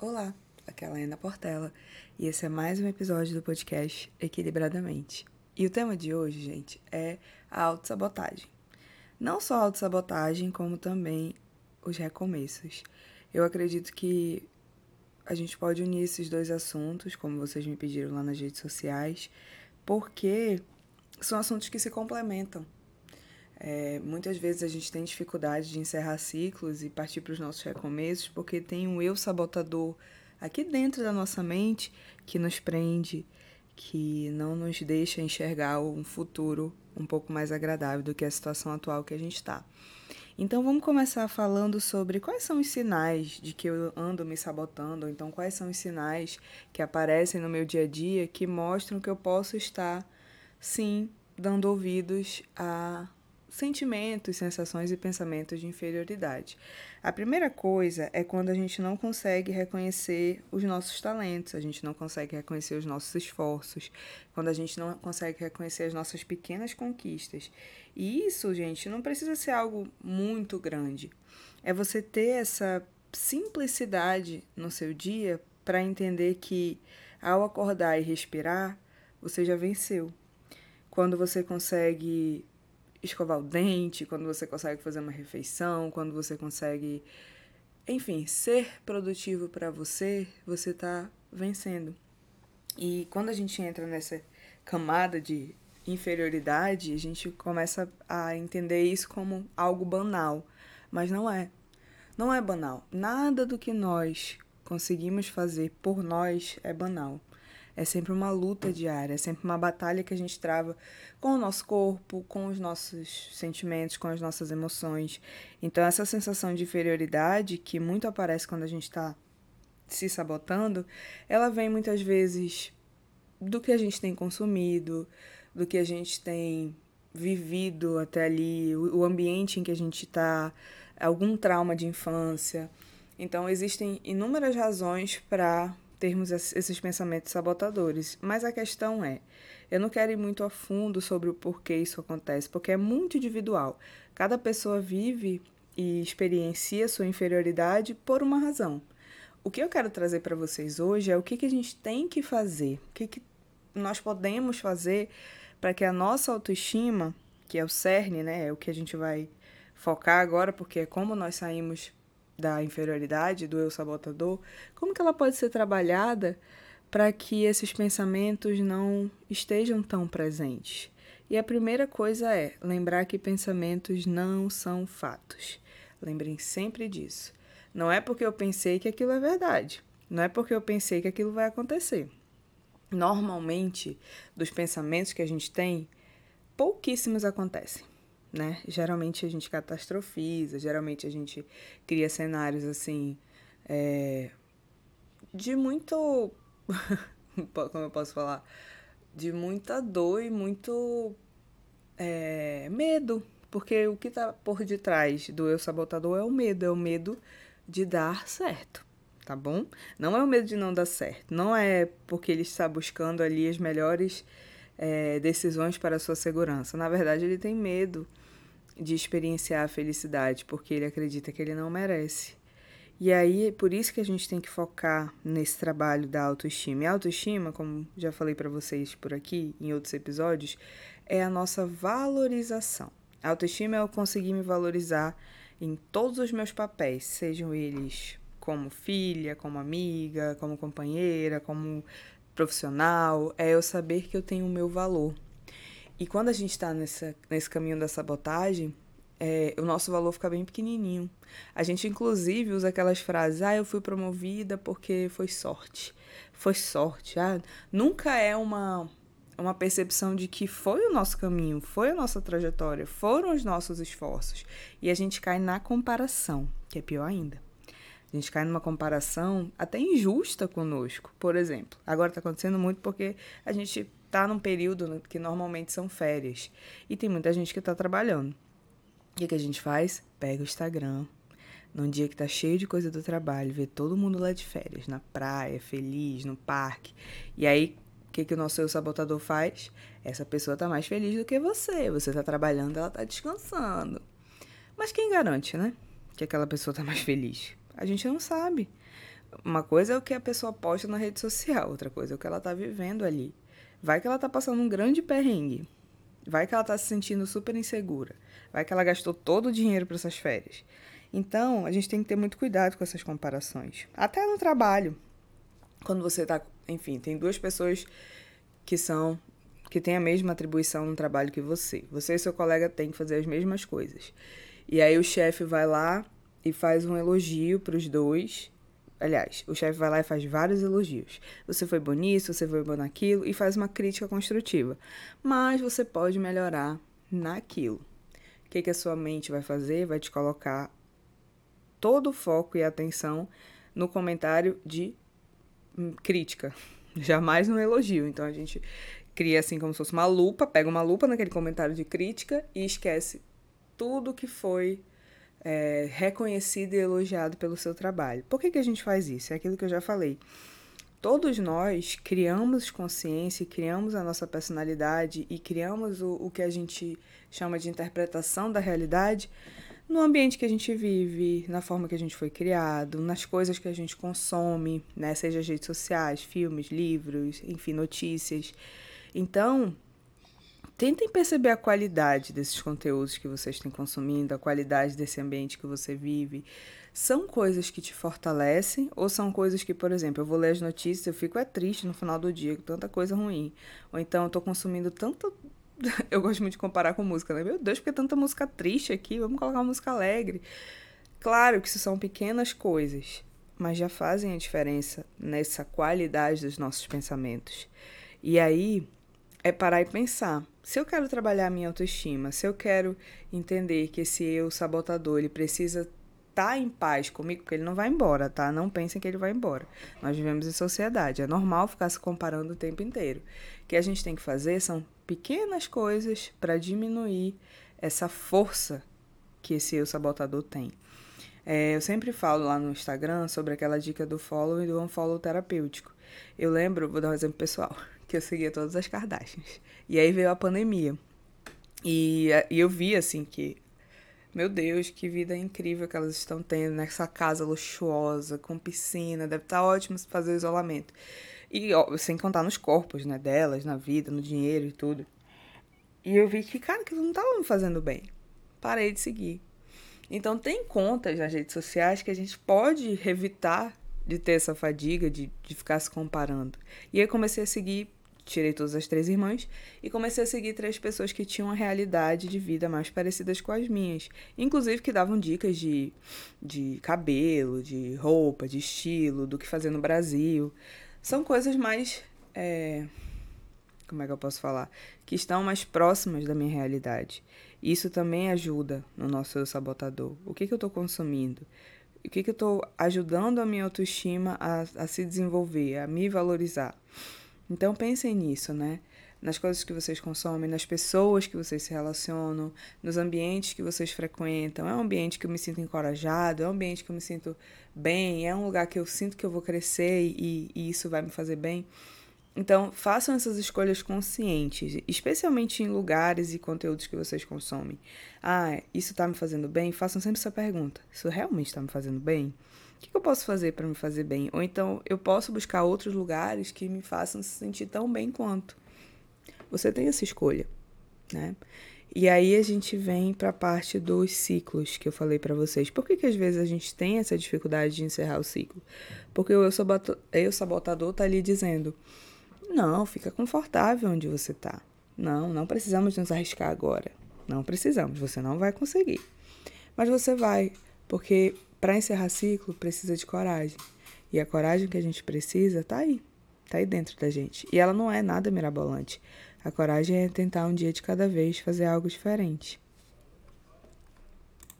Olá, aqui é a Ana Portela e esse é mais um episódio do podcast Equilibradamente. E o tema de hoje, gente, é a autossabotagem. Não só a autossabotagem, como também os recomeços. Eu acredito que a gente pode unir esses dois assuntos, como vocês me pediram lá nas redes sociais, porque são assuntos que se complementam. É, muitas vezes a gente tem dificuldade de encerrar ciclos e partir para os nossos recomeços porque tem um eu sabotador aqui dentro da nossa mente que nos prende, que não nos deixa enxergar um futuro um pouco mais agradável do que a situação atual que a gente está. Então vamos começar falando sobre quais são os sinais de que eu ando me sabotando, então quais são os sinais que aparecem no meu dia a dia que mostram que eu posso estar, sim, dando ouvidos a sentimentos, sensações e pensamentos de inferioridade. A primeira coisa é quando a gente não consegue reconhecer os nossos talentos, a gente não consegue reconhecer os nossos esforços, quando a gente não consegue reconhecer as nossas pequenas conquistas. E isso, gente, não precisa ser algo muito grande. É você ter essa simplicidade no seu dia para entender que ao acordar e respirar, você já venceu. Quando você consegue escovar o dente, quando você consegue fazer uma refeição, quando você consegue, enfim, ser produtivo para você, você está vencendo. E quando a gente entra nessa camada de inferioridade, a gente começa a entender isso como algo banal, mas não é. Não é banal. Nada do que nós conseguimos fazer por nós é banal. É sempre uma luta diária, é sempre uma batalha que a gente trava com o nosso corpo, com os nossos sentimentos, com as nossas emoções. Então, essa sensação de inferioridade, que muito aparece quando a gente está se sabotando, ela vem muitas vezes do que a gente tem consumido, do que a gente tem vivido até ali, o ambiente em que a gente está, algum trauma de infância. Então, existem inúmeras razões para termos esses pensamentos sabotadores. Mas a questão é, eu não quero ir muito a fundo sobre o porquê isso acontece, porque é muito individual. Cada pessoa vive e experiencia sua inferioridade por uma razão. O que eu quero trazer para vocês hoje é o que, que a gente tem que fazer, o que, que nós podemos fazer para que a nossa autoestima, que é o cerne, né, é o que a gente vai focar agora, porque é como nós saímos da inferioridade, do eu sabotador, como que ela pode ser trabalhada para que esses pensamentos não estejam tão presentes? E a primeira coisa é lembrar que pensamentos não são fatos. Lembrem sempre disso. Não é porque eu pensei que aquilo é verdade. Não é porque eu pensei que aquilo vai acontecer. Normalmente, dos pensamentos que a gente tem, pouquíssimos acontecem né? Geralmente a gente catastrofiza, geralmente a gente cria cenários assim é, de muito. como eu posso falar? De muita dor e muito é, medo. Porque o que está por detrás do eu sabotador é o medo, é o medo de dar certo, tá bom? Não é o medo de não dar certo, não é porque ele está buscando ali as melhores é, decisões para a sua segurança. Na verdade, ele tem medo de experienciar a felicidade, porque ele acredita que ele não merece. E aí, por isso que a gente tem que focar nesse trabalho da autoestima. E a autoestima, como já falei para vocês por aqui em outros episódios, é a nossa valorização. A autoestima é eu conseguir me valorizar em todos os meus papéis, sejam eles como filha, como amiga, como companheira, como profissional, é eu saber que eu tenho o meu valor, e quando a gente está nesse caminho da sabotagem, é, o nosso valor fica bem pequenininho. A gente, inclusive, usa aquelas frases: ah, eu fui promovida porque foi sorte. Foi sorte. Ah, nunca é uma, uma percepção de que foi o nosso caminho, foi a nossa trajetória, foram os nossos esforços. E a gente cai na comparação, que é pior ainda. A gente cai numa comparação até injusta conosco. Por exemplo, agora está acontecendo muito porque a gente tá num período que normalmente são férias e tem muita gente que tá trabalhando. O que, que a gente faz? Pega o Instagram, num dia que tá cheio de coisa do trabalho, vê todo mundo lá de férias, na praia, feliz, no parque. E aí, o que, que o nosso eu sabotador faz? Essa pessoa tá mais feliz do que você. Você tá trabalhando, ela tá descansando. Mas quem garante, né? Que aquela pessoa tá mais feliz? A gente não sabe. uma coisa é o que a pessoa posta na rede social, outra coisa é o que ela tá vivendo ali. Vai que ela tá passando um grande perrengue. Vai que ela tá se sentindo super insegura. Vai que ela gastou todo o dinheiro para essas férias. Então, a gente tem que ter muito cuidado com essas comparações. Até no trabalho. Quando você tá, enfim, tem duas pessoas que são que têm a mesma atribuição no trabalho que você. Você e seu colega têm que fazer as mesmas coisas. E aí o chefe vai lá e faz um elogio para os dois. Aliás, o chefe vai lá e faz vários elogios. Você foi bom nisso, você foi bom naquilo e faz uma crítica construtiva. Mas você pode melhorar naquilo. O que, que a sua mente vai fazer? Vai te colocar todo o foco e atenção no comentário de hum, crítica, jamais no elogio. Então a gente cria assim como se fosse uma lupa, pega uma lupa naquele comentário de crítica e esquece tudo que foi é, reconhecido e elogiado pelo seu trabalho. Por que, que a gente faz isso? É aquilo que eu já falei. Todos nós criamos consciência, criamos a nossa personalidade e criamos o, o que a gente chama de interpretação da realidade no ambiente que a gente vive, na forma que a gente foi criado, nas coisas que a gente consome, né? seja as redes sociais, filmes, livros, enfim, notícias. Então, tentem perceber a qualidade desses conteúdos que vocês estão consumindo, a qualidade desse ambiente que você vive. São coisas que te fortalecem ou são coisas que, por exemplo, eu vou ler as notícias, eu fico é triste no final do dia tanta coisa ruim. Ou então eu tô consumindo tanto eu gosto muito de comparar com música, né? Meu Deus, porque tanta música triste aqui, vamos colocar uma música alegre. Claro que isso são pequenas coisas, mas já fazem a diferença nessa qualidade dos nossos pensamentos. E aí, é parar e pensar. Se eu quero trabalhar a minha autoestima, se eu quero entender que esse eu sabotador, ele precisa estar tá em paz comigo, porque ele não vai embora, tá? Não pensem que ele vai embora. Nós vivemos em sociedade, é normal ficar se comparando o tempo inteiro. O que a gente tem que fazer são pequenas coisas para diminuir essa força que esse eu sabotador tem. É, eu sempre falo lá no Instagram sobre aquela dica do follow e do unfollow terapêutico. Eu lembro, vou dar um exemplo pessoal que eu seguia todas as Kardashians. E aí veio a pandemia. E, e eu vi, assim, que. Meu Deus, que vida incrível que elas estão tendo nessa casa luxuosa, com piscina. Deve estar tá ótimo fazer o isolamento. E ó, sem contar nos corpos, né, delas, na vida, no dinheiro e tudo. E eu vi que, cara, que não estava me fazendo bem. Parei de seguir. Então, tem contas nas redes sociais que a gente pode evitar de ter essa fadiga, de, de ficar se comparando. E aí comecei a seguir tirei todas as três irmãs e comecei a seguir três pessoas que tinham uma realidade de vida mais parecidas com as minhas. Inclusive que davam dicas de, de cabelo, de roupa, de estilo, do que fazer no Brasil. São coisas mais. É, como é que eu posso falar? Que estão mais próximas da minha realidade. Isso também ajuda no nosso sabotador. O que, que eu estou consumindo? O que, que eu estou ajudando a minha autoestima a, a se desenvolver, a me valorizar? Então pensem nisso, né? Nas coisas que vocês consomem, nas pessoas que vocês se relacionam, nos ambientes que vocês frequentam. É um ambiente que eu me sinto encorajado, é um ambiente que eu me sinto bem, é um lugar que eu sinto que eu vou crescer e, e isso vai me fazer bem. Então, façam essas escolhas conscientes, especialmente em lugares e conteúdos que vocês consomem. Ah, isso está me fazendo bem? Façam sempre essa pergunta: isso realmente está me fazendo bem? O que, eu posso fazer para me fazer bem? Ou então eu posso buscar outros lugares que me façam se sentir tão bem quanto. Você tem essa escolha, né? E aí a gente vem para a parte dos ciclos que eu falei para vocês. Por que, que às vezes a gente tem essa dificuldade de encerrar o ciclo? Porque o eu, sabotador, tá ali dizendo: não, fica confortável onde você tá. Não, não precisamos nos arriscar agora. Não precisamos, você não vai conseguir. Mas você vai, porque para encerrar ciclo, precisa de coragem. E a coragem que a gente precisa tá aí. Tá aí dentro da gente. E ela não é nada mirabolante. A coragem é tentar um dia de cada vez fazer algo diferente.